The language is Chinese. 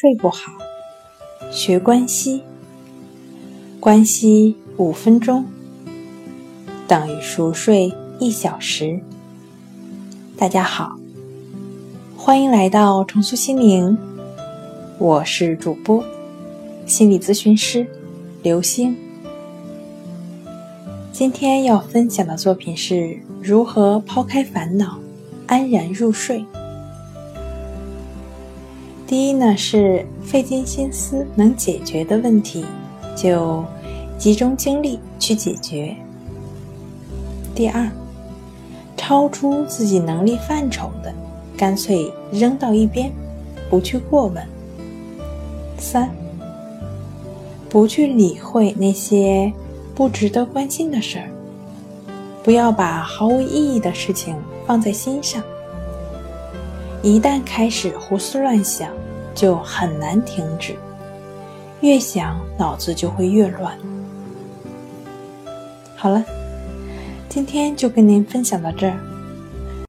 睡不好，学关息，关息五分钟等于熟睡一小时。大家好，欢迎来到重塑心灵，我是主播心理咨询师刘星。今天要分享的作品是如何抛开烦恼，安然入睡。第一呢是费尽心思能解决的问题，就集中精力去解决。第二，超出自己能力范畴的，干脆扔到一边，不去过问。三，不去理会那些不值得关心的事儿，不要把毫无意义的事情放在心上。一旦开始胡思乱想，就很难停止，越想脑子就会越乱。好了，今天就跟您分享到这儿。